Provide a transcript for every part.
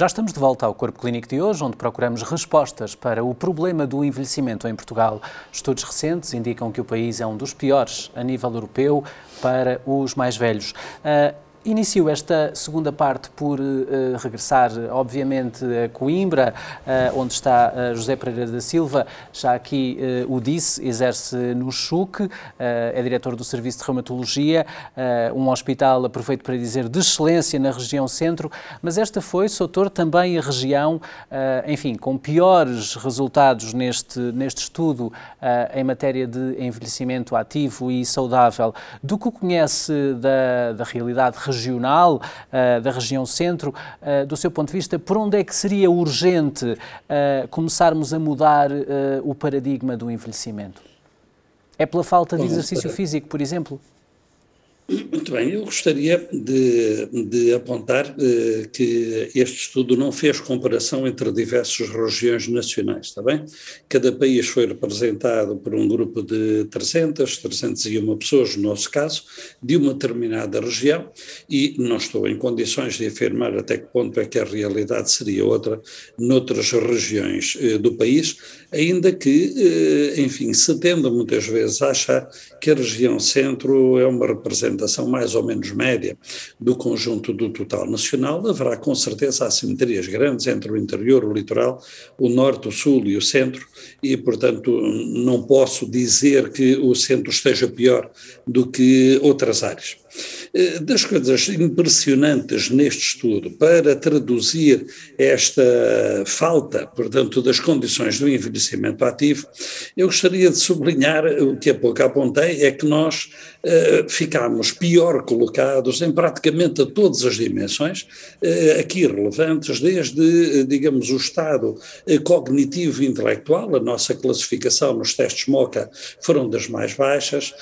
Já estamos de volta ao Corpo Clínico de hoje, onde procuramos respostas para o problema do envelhecimento em Portugal. Estudos recentes indicam que o país é um dos piores a nível europeu para os mais velhos. Uh, Inicio esta segunda parte por uh, regressar, obviamente, a Coimbra, uh, onde está uh, José Pereira da Silva, já aqui o disse, exerce no CHUC, é diretor do Serviço de Reumatologia, um hospital, aproveito para dizer, de excelência na região centro, mas esta foi, Soutor, também a região, enfim, com piores resultados neste, neste estudo em matéria de envelhecimento ativo e saudável. Do que conhece da, da realidade regional, uh, da região centro, uh, do seu ponto de vista, por onde é que seria urgente uh, começarmos a mudar o paradigma do envelhecimento? É pela falta de exercício físico, por exemplo? Muito bem, eu gostaria de, de apontar eh, que este estudo não fez comparação entre diversas regiões nacionais, está bem? Cada país foi representado por um grupo de 300, 301 pessoas, no nosso caso, de uma determinada região, e não estou em condições de afirmar até que ponto é que a realidade seria outra noutras regiões eh, do país, ainda que, eh, enfim, se tende muitas vezes a achar que a região centro é uma representação representação mais ou menos média do conjunto do total nacional, haverá com certeza assimetrias grandes entre o interior, o litoral, o norte, o sul e o centro, e, portanto, não posso dizer que o centro esteja pior do que outras áreas. Eh, das coisas impressionantes neste estudo para traduzir esta falta, portanto, das condições do envelhecimento ativo, eu gostaria de sublinhar o que há pouco apontei, é que nós uh, ficámos pior colocados em praticamente todas as dimensões, uh, aqui relevantes, desde, digamos, o estado cognitivo e intelectual, a nossa classificação nos testes MOCA foram das mais baixas,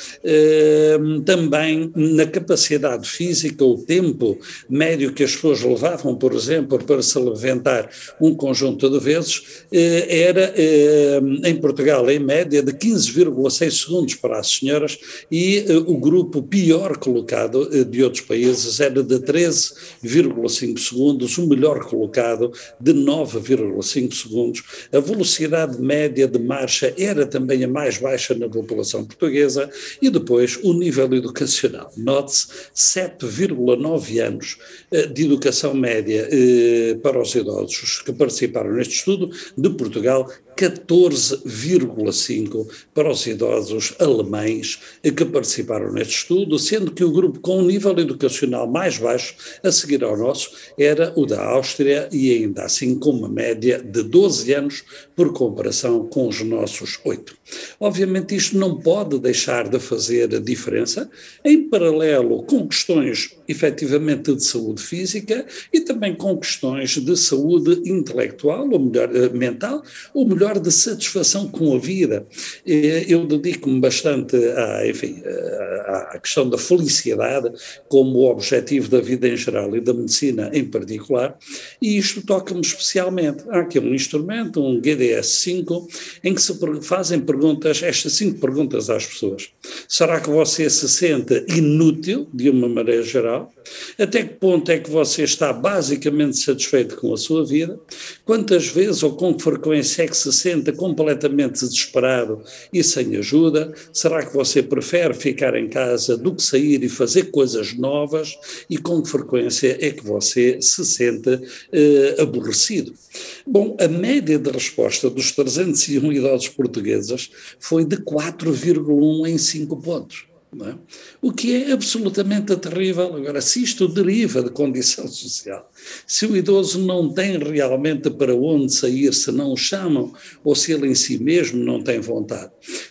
também na capacidade física, o tempo médio que as pessoas levavam, por exemplo, para se levantar um conjunto de vezes, eh, era eh, em Portugal, em média, de 15,6 segundos para as senhoras e eh, o grupo pior colocado de outros países era de 13,5 segundos, o melhor colocado de 9,5 segundos. A velocidade média de marcha era também a mais baixa na população portuguesa e depois o nível educacional. Note-se 7,9 anos eh, de educação média eh, para os idosos que participaram neste estudo, de Portugal 14,5 para os idosos alemães que participaram neste estudo, sendo que o grupo com um nível educacional mais baixo, a seguir ao nosso, era o da Áustria e ainda assim com uma média de 12 anos por comparação com os nossos 8. Obviamente isto não pode deixar de fazer a diferença, em paralelo com questões efetivamente de saúde física e também com questões de saúde intelectual, ou melhor, eh, mental, ou melhor, melhor de satisfação com a vida. Eu dedico-me bastante à, enfim, à questão da felicidade como objetivo da vida em geral e da medicina em particular, e isto toca-me especialmente. Há aqui um instrumento, um GDS-5, em que se fazem perguntas, estas cinco perguntas às pessoas. Será que você se sente inútil, de uma maneira geral? Até que ponto é que você está basicamente satisfeito com a sua vida? Quantas vezes ou com que frequência é que se sente completamente desesperado e sem ajuda? Será que você prefere ficar em casa do que sair e fazer coisas novas? E com que frequência é que você se sente eh, aborrecido? Bom, a média de resposta dos 301 idosos portugueses foi de 4,1 em 5 pontos. É? O que é absolutamente terrível. Agora, se isto deriva de condição social, se o idoso não tem realmente para onde sair, se não o chamam, ou se ele em si mesmo não tem vontade,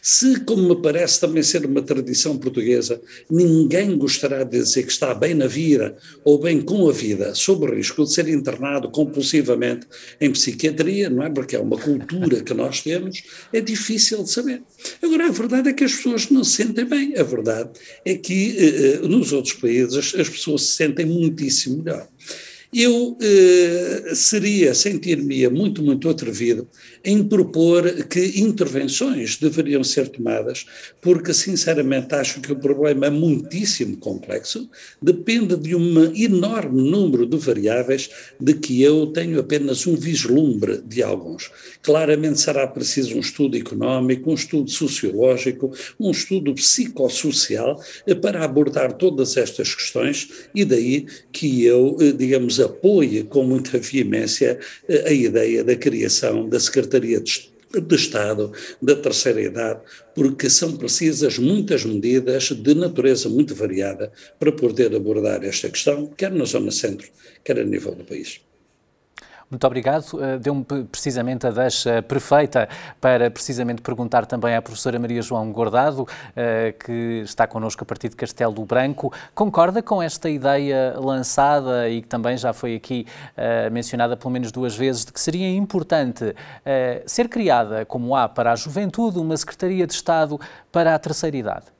se, como me parece também ser uma tradição portuguesa, ninguém gostará de dizer que está bem na vida ou bem com a vida, sob o risco de ser internado compulsivamente em psiquiatria, não é? Porque é uma cultura que nós temos, é difícil de saber. Agora, a verdade é que as pessoas não se sentem bem. A verdade é que eh, eh, nos outros países as pessoas se sentem muitíssimo melhor. Eu eh, seria, sentir-me muito, muito atrevido em propor que intervenções deveriam ser tomadas, porque sinceramente acho que o problema é muitíssimo complexo, depende de um enorme número de variáveis de que eu tenho apenas um vislumbre de alguns. Claramente será preciso um estudo económico, um estudo sociológico, um estudo psicossocial para abordar todas estas questões e daí que eu, eh, digamos, apoie com muita veemência eh, a ideia da criação da Secretaria de de Estado da terceira idade, porque são precisas muitas medidas de natureza muito variada para poder abordar esta questão, quer na zona centro, quer a nível do país. Muito obrigado. Eh, deu-me precisamente a deixa perfeita para precisamente perguntar também à professora Maria João Gordado, eh, que está connosco a partir de Castelo Branco. Concorda com esta ideia lançada e que também já foi aqui eh, mencionada pelo menos duas vezes, de que seria importante ser criada, como há para a juventude, uma Secretaria de Estado para a terceira idade?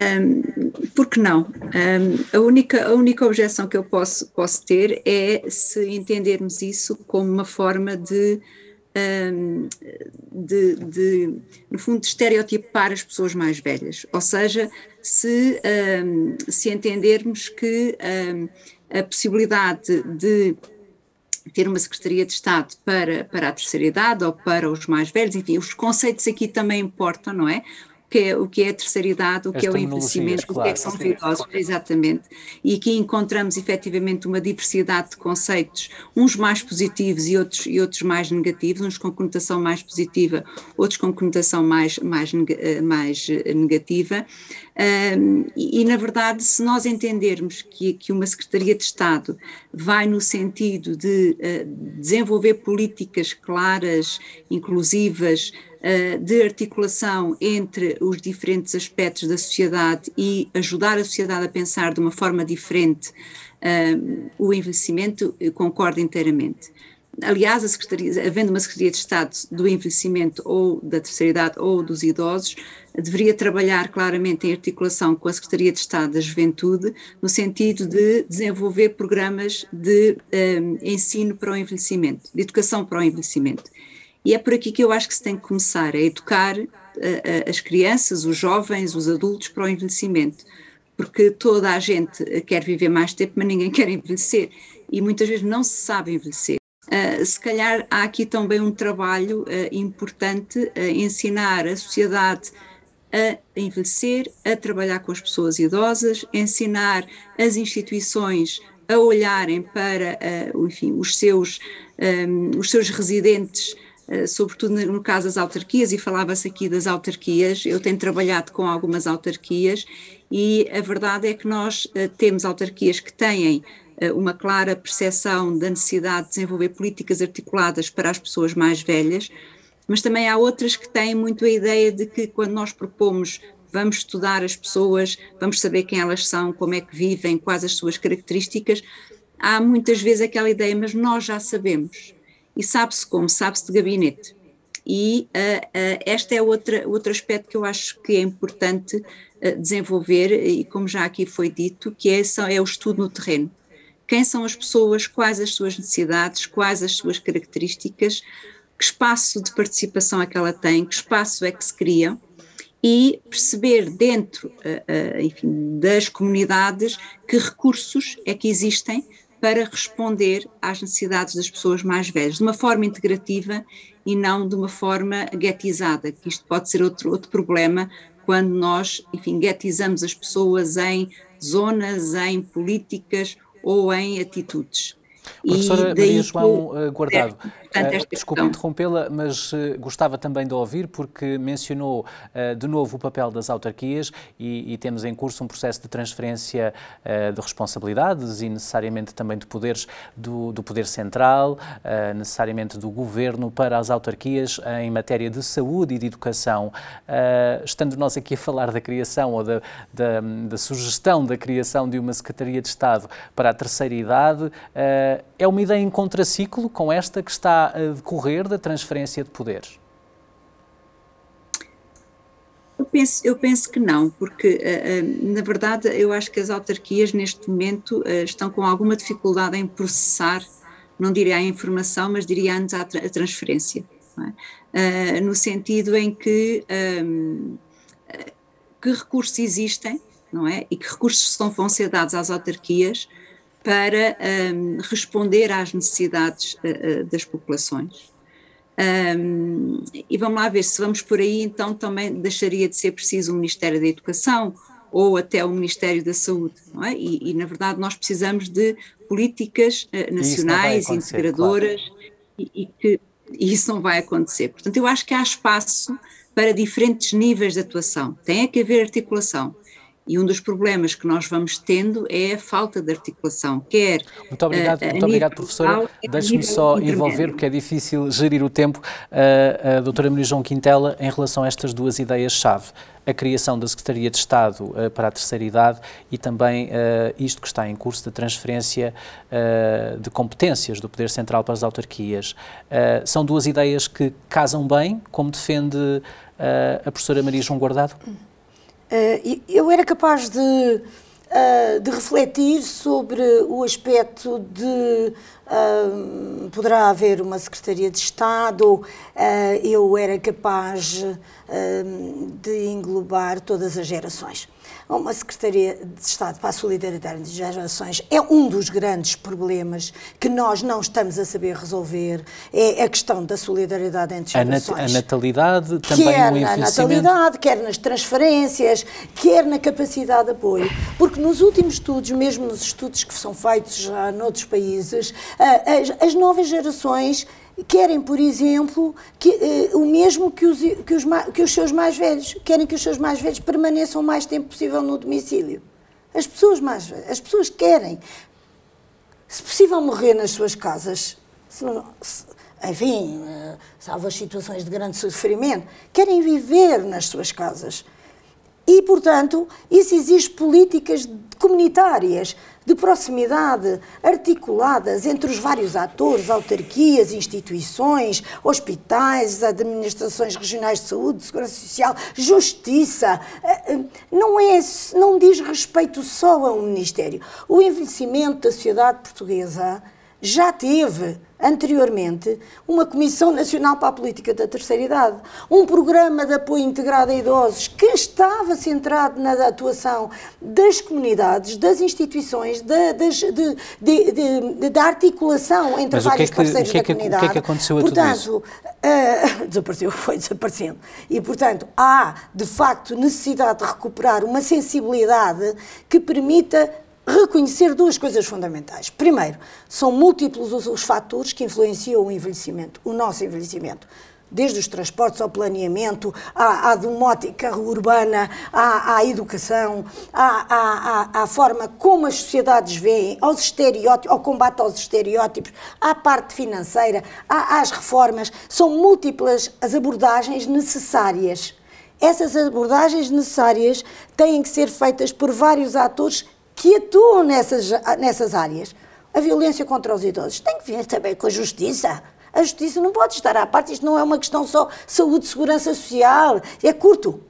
Um, por que não? Um, a, única, a única objeção que eu posso, posso ter é se entendermos isso como uma forma de, um, de, de, no fundo, de estereotipar as pessoas mais velhas. Ou seja, se, se entendermos que a possibilidade de ter uma Secretaria de Estado para, para a terceira idade ou para os mais velhos, enfim, os conceitos aqui também importam, não é? Que é, o que é a terceira idade, o que é o envelhecimento, claro. o que é que são os idosos, exatamente. E aqui encontramos efetivamente uma diversidade de conceitos, uns mais positivos e outros, e outros mais negativos, uns com conotação mais positiva, outros com conotação mais, mais, eh, mais eh, negativa. Um, e, e, na verdade, se nós entendermos que, que uma Secretaria de Estado vai no sentido de uh, desenvolver políticas claras, inclusivas, uh, de articulação entre os diferentes aspectos da sociedade e ajudar a sociedade a pensar de uma forma diferente uh, o envelhecimento, concordo inteiramente. Aliás, a havendo uma Secretaria de Estado do Envelhecimento ou da Terceira Idade ou dos Idosos, deveria trabalhar claramente em articulação com a Secretaria de Estado da Juventude, no sentido de desenvolver programas de um, ensino para o envelhecimento, de educação para o envelhecimento. E é por aqui que eu acho que se tem que começar a educar uh, uh, as crianças, os jovens, os adultos para o envelhecimento, porque toda a gente quer viver mais tempo, mas ninguém quer envelhecer e muitas vezes não se sabe envelhecer. Uh, se calhar há aqui também um trabalho uh, importante a ensinar a sociedade a envelhecer, a trabalhar com as pessoas idosas, ensinar as instituições a olharem para uh, enfim, os, seus, um, os seus residentes, sobretudo no caso das autarquias, e falava-se aqui das autarquias, eu tenho trabalhado com algumas autarquias e a verdade é que nós temos autarquias que têm uma clara percepção da necessidade de desenvolver políticas articuladas para as pessoas mais velhas, mas também há outras que têm muito a ideia de que quando nós propomos vamos estudar as pessoas, vamos saber quem elas são, como é que vivem, quais as suas características, há muitas vezes aquela ideia, mas nós já sabemos. E sabe-se como? Sabe-se de gabinete. E uh, uh, este é outra, outro aspecto que eu acho que é importante uh, desenvolver, e como já aqui foi dito, que é, é o estudo no terreno quem são as pessoas, quais as suas necessidades, quais as suas características, que espaço de participação é que ela tem, que espaço é que se cria? E perceber dentro uh, uh, enfim, das comunidades que recursos é que existem para responder às necessidades das pessoas mais velhas, de uma forma integrativa e não de uma forma guetizada, que isto pode ser outro, outro problema quando nós, enfim, guetizamos as pessoas em zonas, em políticas ou em atitudes. Professora Maria João que, eh, Guardado, uh, desculpe interrompê-la, mas uh, gostava também de ouvir, porque mencionou uh, de novo o papel das autarquias e, e, temos em curso um processo de transferência de responsabilidades e necessariamente também de poderes do, do Poder Central, necessariamente do Governo para as autarquias em matéria de saúde e de educação. estando nós aqui a falar da criação ou da, da, da, sugestão da criação de uma Secretaria de Estado para a terceira idade, é uma ideia em contraciclo com esta que está a decorrer da transferência de poderes? Eu penso, eu penso que não, porque eh, eh, na verdade eu acho que as autarquias neste momento eh, estão com alguma dificuldade em processar não diria a informação, mas diria antes a, tra a transferência. É? No sentido em que um, que recursos existem, não é? E que recursos vão ser dados às autarquias para um, responder às necessidades uh, uh, das populações. Um, e vamos lá ver se vamos por aí, então também deixaria de ser preciso o Ministério da Educação ou até o Ministério da Saúde, não é? E, e na verdade nós precisamos de políticas uh, nacionais, integradoras, claro. e, e, que e isso não vai acontecer. Portanto, eu acho que há espaço para diferentes níveis de atuação. Tem que haver articulação. E um dos problemas que nós vamos tendo é a falta de articulação, quer. Muito obrigado, uh, muito obrigado professora. Deixe-me só envolver, porque é difícil gerir o tempo, uh, a doutora Maria João Quintela, em relação a estas duas ideias-chave. A criação da Secretaria de Estado uh, para a Terceira Idade e também uh, isto que está em curso da transferência uh, de competências do Poder Central para as autarquias. são duas ideias que casam bem, como defende a professora Maria João Guardado? Uh, eu era capaz de, uh, de refletir sobre o aspecto de uh, poderá haver uma Secretaria de Estado, eu era capaz de englobar todas as gerações uma Secretaria de Estado para a Solidariedade das Gerações. É um dos grandes problemas que nós não estamos a saber resolver, é a questão da solidariedade entre gerações. A, a natalidade, também quer o na natalidade, quer nas transferências, quer na capacidade de apoio, porque nos últimos estudos, mesmo nos estudos que são feitos já noutros países, as, as novas gerações querem, por exemplo, que, uh, o mesmo que os, que, os, que os seus mais velhos, querem que os seus mais velhos permaneçam o mais tempo possível no domicílio. As pessoas mais as pessoas querem, se possível, morrer nas suas casas, se não, se, enfim, uh, salvo as situações de grande sofrimento, querem viver nas suas casas. E, portanto, isso exige políticas comunitárias de proximidade, articuladas entre os vários atores, autarquias, instituições, hospitais, administrações regionais de saúde, segurança social, justiça. Eh, eh, não, é, não diz respeito só a um ministério. O envelhecimento da sociedade portuguesa já teve anteriormente uma Comissão Nacional para a Política da Terceira Idade, um programa de apoio integrado a idosos que estava centrado na atuação das comunidades, das instituições, da, das, de, de, da articulação entre Mas vários é parceiros é da comunidade. O que é que aconteceu a portanto, tudo isso? Uh, desapareceu, foi desaparecendo. E, portanto, há, de facto, necessidade de recuperar uma sensibilidade que permita reconhecer duas coisas fundamentais. Primeiro, são múltiplos os, os fatores que influenciam o envelhecimento, o nosso envelhecimento desde os transportes ao planeamento, à, à domótica urbana, à, à educação, à, à, à, forma como as sociedades veem, aos estereótipos, ao combate aos estereótipos, à parte financeira, às reformas. São múltiplas as abordagens necessárias. Essas abordagens necessárias têm que ser feitas por vários atores que atuam nessas, nessas áreas. A violência contra os idosos tem que vir também com a justiça. A justiça não pode estar à parte, isto não é uma questão só saúde, segurança social, é curto.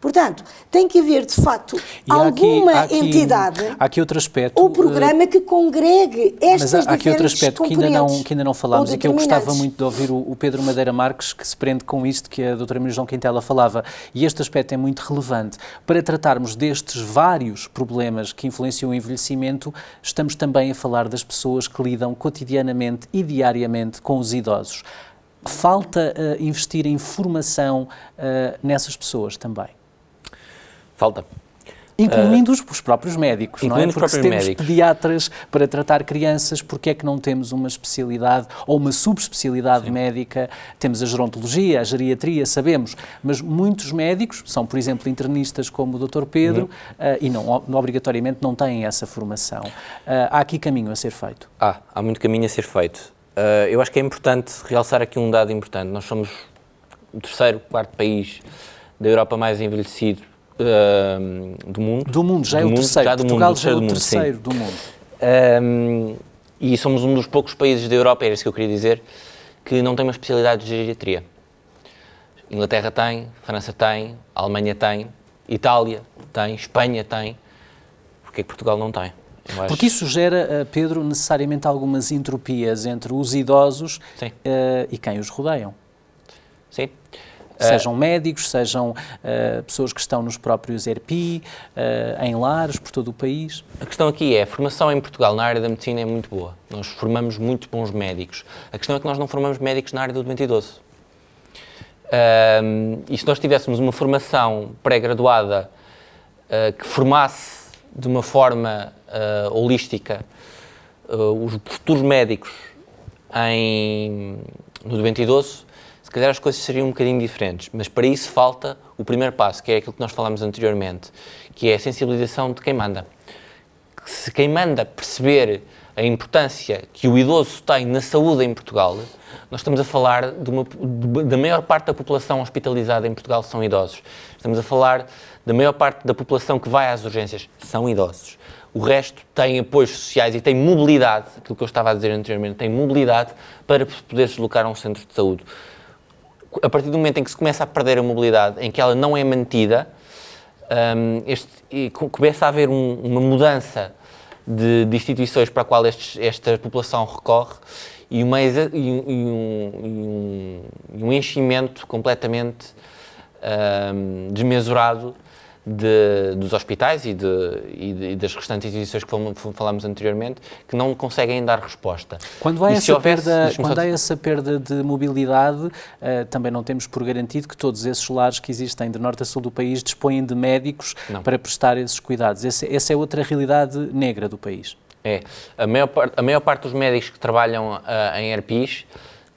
Portanto, tem que haver, de facto, e alguma há aqui, há aqui, entidade há aqui outro aspecto, ou programa que congregue estas Mas há, há aqui outro aspecto que ainda, não, que ainda não falámos e que eu gostava muito de ouvir o, o, Pedro Madeira Marques, que se prende com isto que a doutora Maria João Quintela falava. E este aspecto é muito relevante. Para tratarmos destes vários problemas que influenciam o envelhecimento, estamos também a falar das pessoas que lidam cotidianamente e diariamente com os idosos. Falta uh, investir em formação uh, nessas pessoas também. Falta. Incluindo uh, os próprios médicos, não é? Porque se temos médicos. pediatras para tratar crianças, porque é que não temos uma especialidade ou uma subespecialidade Sim. médica? Temos a gerontologia, a geriatria, sabemos, mas muitos médicos são, por exemplo, internistas como o Dr. Pedro uhum. uh, e não, obrigatoriamente não têm essa formação. Uh, há aqui caminho a ser feito? Há, há muito caminho a ser feito. eu acho que é importante realçar aqui um dado importante. Nós somos o terceiro, quarto país da Europa mais envelhecido uh, do mundo. Do mundo, já é o mundo, terceiro. Já do Portugal mundo, já é o terceiro do mundo. Um, e somos um dos poucos países da Europa, era isso que eu queria dizer, que não tem uma especialidade de geriatria. Inglaterra tem, França tem, Alemanha tem, Itália tem, Espanha tem. Porquê que Portugal não tem? Porque isso gera, Pedro, necessariamente algumas entropias entre os idosos uh, e quem os rodeiam. Sim. Sejam médicos, sejam uh, pessoas que estão nos próprios ERPI, uh, em lares, por todo o país. A questão aqui é, a formação em Portugal na área da medicina é muito boa. Nós formamos muito bons médicos. A questão é que nós não formamos médicos na área do doente idoso. Uh, e se nós tivéssemos uma formação pré-graduada uh, que formasse de uma forma holística os futuros médicos em, no doente idoso, se calhar as coisas seriam um bocadinho diferentes, mas para isso falta o primeiro passo, que é aquilo que nós falámos anteriormente, que é a sensibilização de quem manda. Se quem manda perceber a importância que o idoso tem na saúde em Portugal, nós estamos a falar de uma, de, da maior parte da população hospitalizada em Portugal são idosos. Estamos a falar da maior parte da população que vai às urgências são idosos. O resto tem apoios sociais e tem mobilidade, aquilo que eu estava a dizer anteriormente, tem mobilidade para poder deslocar a um centro de saúde a partir do momento em que se começa a perder a mobilidade, em que ela não é mantida, um, este, começa a haver um, uma mudança de, de, instituições para a qual estes, esta população recorre e, uma, e, um, e um, enchimento completamente um, desmesurado de, dos hospitais e, de, e, das restantes instituições que falámos anteriormente, que não conseguem dar resposta. Quando há, essa, houvesse, perda, quando há essa perda de mobilidade, uh, também não temos por garantido que todos esses lares que existem de norte a sul do país dispõem de médicos não. para prestar esses cuidados. Essa, essa é outra realidade negra do país. É. A maior, a maior parte dos médicos que trabalham uh, em ERPIs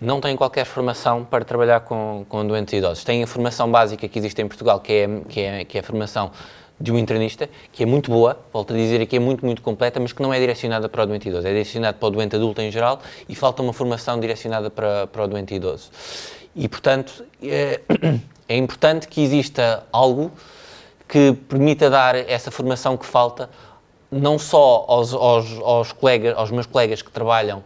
não têm qualquer formação para trabalhar com, com doentes idosos. Têm a formação básica que existe em Portugal, que é, que é, que é a formação de um internista, que é muito boa, volto a dizer que é muito, muito completa, mas que não é direcionada para o doente idoso. É direcionada para o doente adulto em geral e falta uma formação direcionada para, para o doente idoso. E, portanto, é, é importante que exista algo que permita dar essa formação que falta, não só aos, aos, aos, colegas, aos meus colegas que trabalham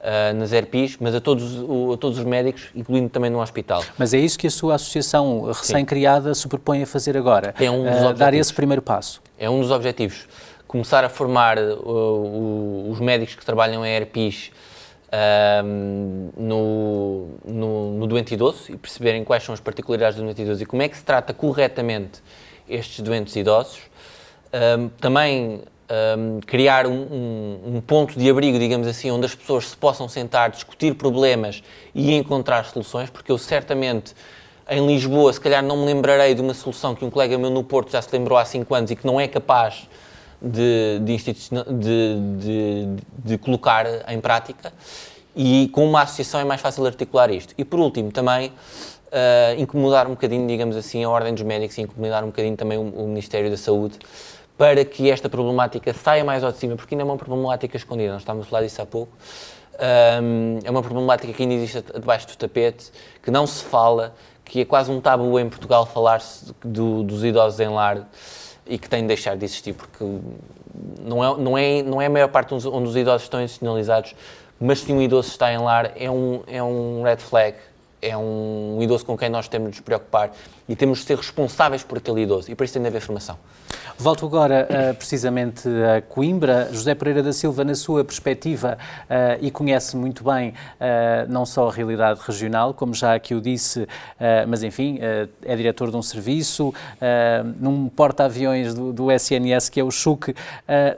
uh, nas ERPIs, mas a todos, o, a todos os médicos, incluindo também no hospital. Mas é isso que a sua associação recém-criada se propõe a fazer agora? É um uh, dar esse primeiro passo? É um dos objetivos. Começar a formar uh, os médicos que trabalham em ERPIs no, no, no, doente idoso e perceberem quais são as particularidades do doente idoso e como é que se trata corretamente estes doentes idosos. também um, criar um, um, um, ponto de abrigo, digamos assim, onde as pessoas se possam sentar, discutir problemas e encontrar soluções, porque eu certamente em Lisboa, se calhar não me lembrarei de uma solução que um colega meu no Porto já se lembrou há 5 anos e que não é capaz de, de, de, de, colocar em prática. E com uma associação é mais fácil articular isto. E por último, também uh, incomodar um bocadinho, digamos assim, a Ordem dos Médicos e incomodar um bocadinho também o, o Ministério da Saúde para que esta problemática saia mais ao de cima, porque ainda é uma problemática escondida, nós estávamos a falar disso há pouco, um, é uma problemática que ainda existe debaixo do tapete, que não se fala, que é quase um tabu em Portugal falar-se do, dos idosos em lar e que tem de deixar de existir, porque não é, não é, não é a maior parte onde os idosos estão institucionalizados, mas se um idoso está em lar, é um, é um red flag, é um idoso com quem nós temos de nos preocupar e temos de ser responsáveis por aquele idoso, e para isso tem de haver formação. Volto agora uh, precisamente a Coimbra. José Pereira da Silva, na sua perspectiva, uh, e conhece muito bem uh, não só a realidade regional, como já aqui o disse, mas enfim, é diretor de um serviço, num porta-aviões do, do, SNS que é o CHUC.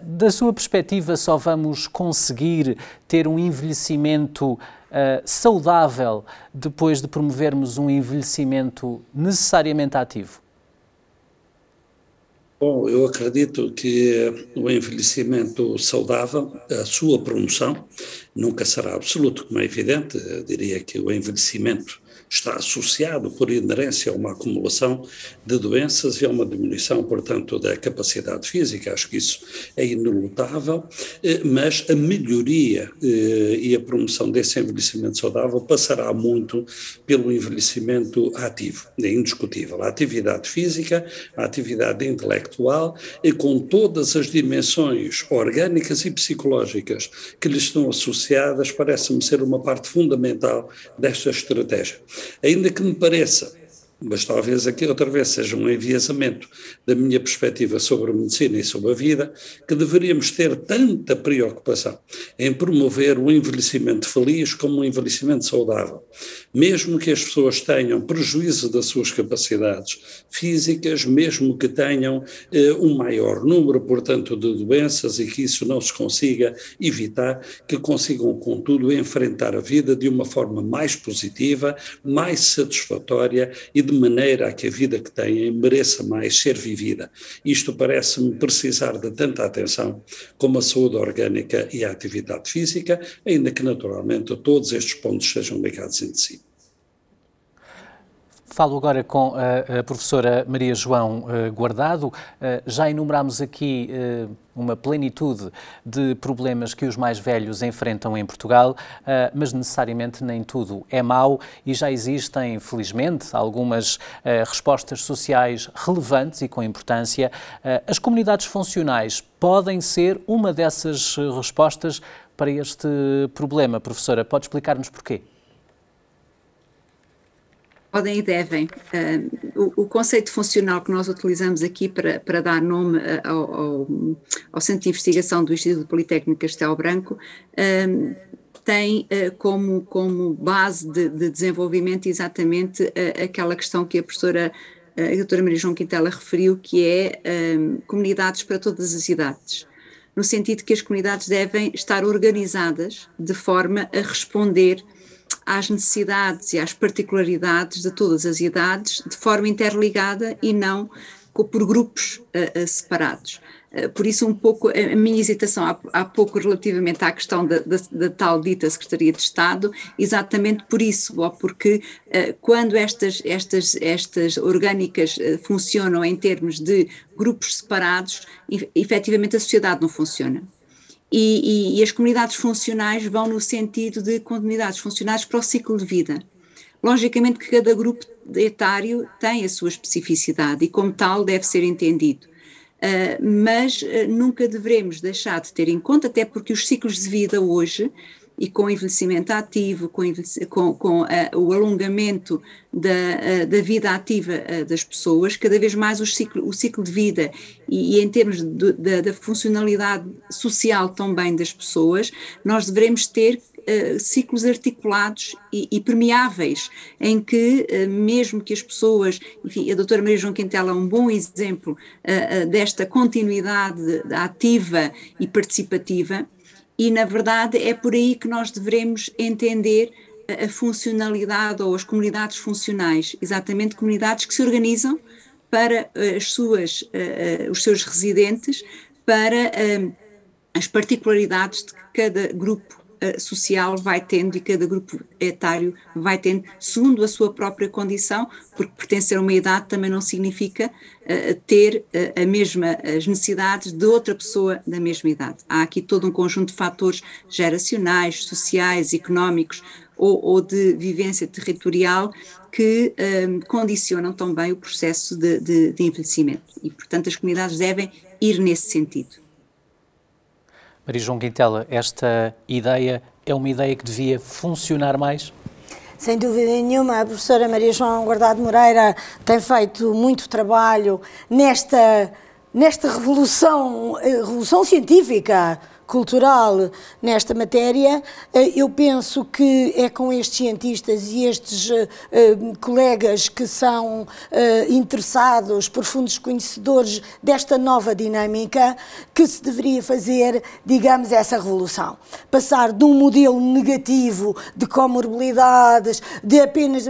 da sua perspectiva, só vamos conseguir ter um envelhecimento saudável depois de promovermos um envelhecimento necessariamente ativo? Bom, eu acredito que o envelhecimento saudável, a sua promoção, nunca será absoluto, como é evidente. Eu diria que o envelhecimento está associado, por inerência, a uma acumulação de doenças e a uma diminuição, portanto, da capacidade física. Acho que isso é inelutável, eh, mas a melhoria eh, e a promoção desse envelhecimento saudável passará muito pelo envelhecimento ativo, é indiscutível. A atividade física, a atividade intelectual, e com todas as dimensões orgânicas e psicológicas que lhe estão associadas, parece-me ser uma parte fundamental desta estratégia. Ainda que me pareça mas talvez aqui outra vez seja um enviesamento da minha perspectiva sobre a medicina e sobre a vida, que deveríamos ter tanta preocupação em promover o envelhecimento feliz como um envelhecimento saudável. Mesmo que as pessoas tenham prejuízo das suas capacidades físicas, mesmo que tenham eh, um maior número, portanto, de doenças e que isso não se consiga evitar, que consigam, contudo, enfrentar a vida de uma forma mais positiva, mais satisfatória e de maneira a que a vida que têm mereça mais ser vivida. Isto parece-me precisar de tanta atenção como a saúde orgânica e a atividade física, ainda que naturalmente todos estes pontos sejam ligados entre si. Falo agora com a, professora Maria João uh, Guardado. Uh, já enumerámos aqui uh, uma plenitude de problemas que os mais velhos enfrentam em Portugal, mas necessariamente nem tudo é mau e já existem, felizmente, algumas respostas sociais relevantes e com importância. As comunidades funcionais podem ser uma dessas respostas para este problema. Professora, pode explicar-nos porquê? Podem e devem. Uh, o, o, conceito funcional que nós utilizamos aqui para, para dar nome ao, ao, ao, Centro de Investigação do Instituto Politécnico Castelo Branco uh, tem uh, como, como base de, de desenvolvimento exatamente aquela questão que a professora, a doutora Maria João Quintela referiu, que é comunidades para todas as idades no sentido que as comunidades devem estar organizadas de forma a responder às necessidades e às particularidades de todas as idades de forma interligada e não por grupos uh, uh, separados. Uh, por isso, um pouco a minha hesitação há, há pouco relativamente à questão da, da, da, tal dita Secretaria de Estado, exatamente por isso, ou porque quando estas, estas, estas orgânicas funcionam em termos de grupos separados, efetivamente a sociedade não funciona. E, e, e, as comunidades funcionais vão no sentido de comunidades funcionais para o ciclo de vida. Logicamente que cada grupo etário tem a sua especificidade e como tal deve ser entendido. Uh, mas uh, nunca devemos deixar de ter em conta, até porque os ciclos de vida hoje e com envelhecimento ativo, com, com, com uh, o alongamento da, uh, da vida ativa uh, das pessoas, cada vez mais o ciclo, o ciclo de vida e, e em termos de, de, da funcionalidade social também das pessoas, nós devemos ter Uh, ciclos articulados e, e, permeáveis, em que, uh, mesmo que as pessoas, enfim, a doutora Maria João Quintela é um bom exemplo uh, desta continuidade ativa e participativa, e, na verdade, é por aí que nós devemos entender a, a funcionalidade ou as comunidades funcionais, exatamente comunidades que se organizam para as suas, uh, os seus residentes, para uh, as particularidades de cada grupo uh, social vai tendo e cada grupo etário vai tendo, segundo a sua própria condição, porque pertencer a uma idade também não significa uh, ter uh, a mesma, as necessidades de outra pessoa da mesma idade. Há aqui todo um conjunto de fatores geracionais, sociais, económicos ou, ou de vivência territorial que um, condicionam também o processo de, de, de envelhecimento. E, portanto, as comunidades devem ir nesse sentido. Maria João Quintela, esta ideia é uma ideia que devia funcionar mais? Sem dúvida nenhuma, a professora Maria João Guardado Moreira tem feito muito trabalho nesta, nesta revolução, eh, revolução científica cultural nesta matéria. Eh, eu penso que é com estes cientistas e estes uh, colegas que são interessados, profundos conhecedores desta nova dinâmica, que se deveria fazer, digamos, essa revolução. Passar de um modelo negativo de comorbilidades, de apenas.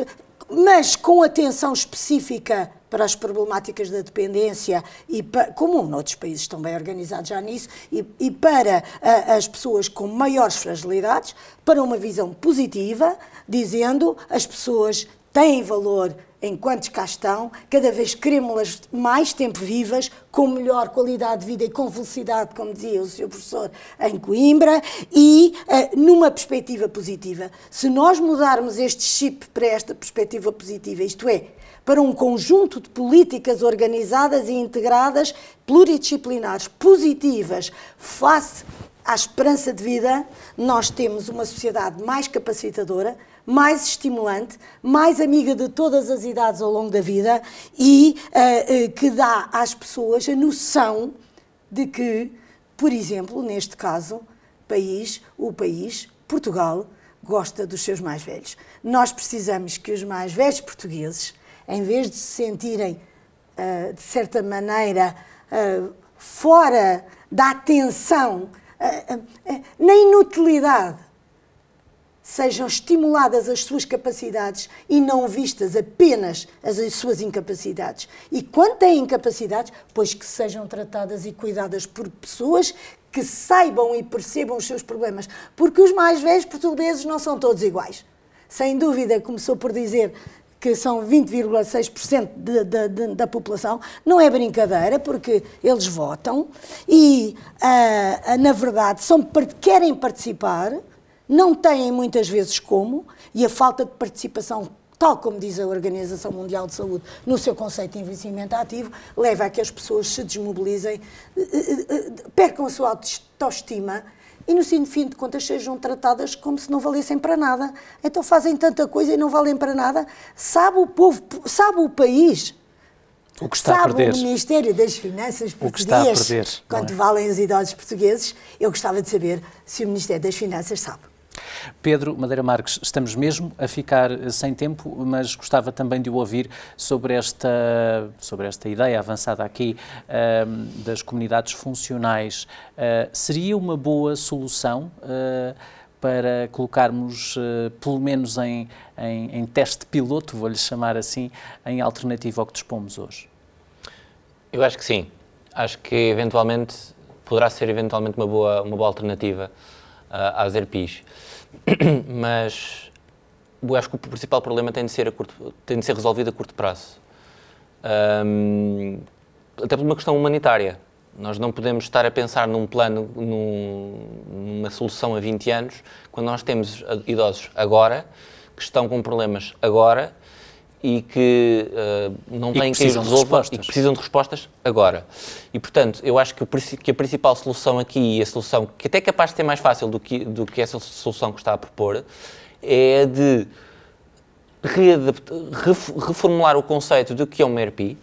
Mas com atenção específica para as problemáticas da dependência e para, como noutros países estão bem organizados já nisso, e, e para a, as pessoas com maiores fragilidades, para uma visão positiva, dizendo as pessoas têm valor enquanto cá estão, cada vez queremos-las mais tempo vivas, com melhor qualidade de vida e com velocidade, como dizia o seu professor em Coimbra, e uh, numa perspectiva positiva. Se nós mudarmos este chip para esta perspectiva positiva, isto é, para um conjunto de políticas organizadas e integradas, pluridisciplinares, positivas, face à esperança de vida, nós temos uma sociedade mais capacitadora, mais estimulante, mais amiga de todas as idades ao longo da vida e uh, uh, que dá às pessoas a noção de que, por exemplo, neste caso, país, o país, Portugal, gosta dos seus mais velhos. Nós precisamos que os mais velhos portugueses, em vez de se sentirem, uh, de certa maneira, fora da atenção, na inutilidade, sejam estimuladas as suas capacidades e não vistas apenas as, as suas incapacidades. E quando têm incapacidades, pois que sejam tratadas e cuidadas por pessoas que saibam e percebam os seus problemas, porque os mais velhos portugueses não são todos iguais. Sem dúvida, começou por dizer que são 20,6% da população, não é brincadeira, porque eles votam e, uh, na verdade, são, querem participar, não têm muitas vezes como, e a falta de participação tal como diz a Organização Mundial de Saúde no seu conceito de envelhecimento ativo, leva a que as pessoas se desmobilizem, eh, eh, eh, percam a sua autoestima e, no fim de contas, sejam tratadas como se não valessem para nada. Então fazem tanta coisa e não valem para nada. Sabe o povo, sabe o país. O que está sabe a perder. o Ministério das Finanças perder, quanto é? valem os idosos portugueses. Eu gostava de saber se o Ministério das Finanças sabe. Pedro Madeira Marques, estamos mesmo a ficar sem tempo, mas gostava também de o ouvir sobre esta, sobre esta ideia avançada aqui uh, das comunidades funcionais. Uh, seria uma boa solução uh, para colocarmos, pelo menos em, em, em teste piloto, vou-lhe chamar assim, em alternativa ao que dispomos hoje? Eu acho que sim. Acho que eventualmente poderá ser eventualmente uma boa, uma boa alternativa às ERPIs. mas eu acho que o principal problema tem de ser, curto, tem de ser resolvido a curto prazo. Um, até por uma questão humanitária. Nós não podemos estar a pensar num plano, num, numa solução a 20 anos, quando nós temos idosos agora, que estão com problemas agora e que uh, não têm que quem resolva e que precisam de respostas agora. E, portanto, eu acho que, que, a principal solução aqui, e a solução que até é capaz de ser mais fácil do que, do que essa solução que está a propor, é de reformular o conceito do que é uma ERP,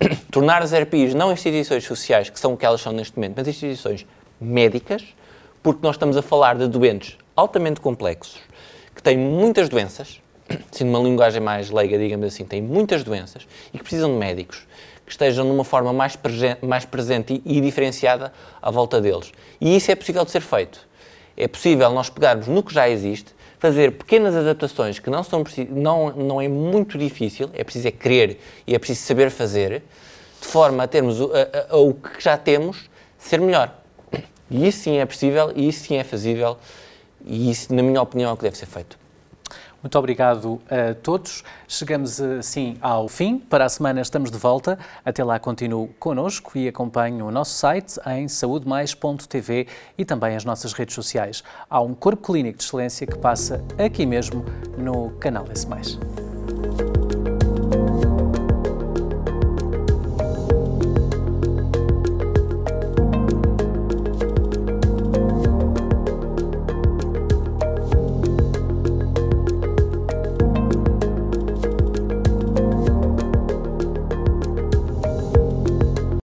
tornar as ERPs não instituições sociais, que são o que elas são neste momento, mas instituições médicas, porque nós estamos a falar de doentes altamente complexos, que têm muitas doenças, assim, numa linguagem mais leiga, digamos assim, têm muitas doenças e que precisam de médicos que estejam numa forma mais, presente, mais presente e, e diferenciada à volta deles. E isso é possível de ser feito. É possível nós pegarmos no que já existe, fazer pequenas adaptações que não, são, não, não é muito difícil, é preciso é querer e é preciso saber fazer, de forma a termos o, a, a, o que já temos ser melhor. E isso sim é possível, e isso sim é fazível, e isso, na minha opinião, é o que deve ser feito. Muito obrigado a todos. Chegamos assim ao fim. Para a semana estamos de volta. Até lá continuo connosco e acompanhe o nosso site em saudemais.tv e também as nossas redes sociais. Há um corpo clínico de excelência que passa aqui mesmo no canal S+.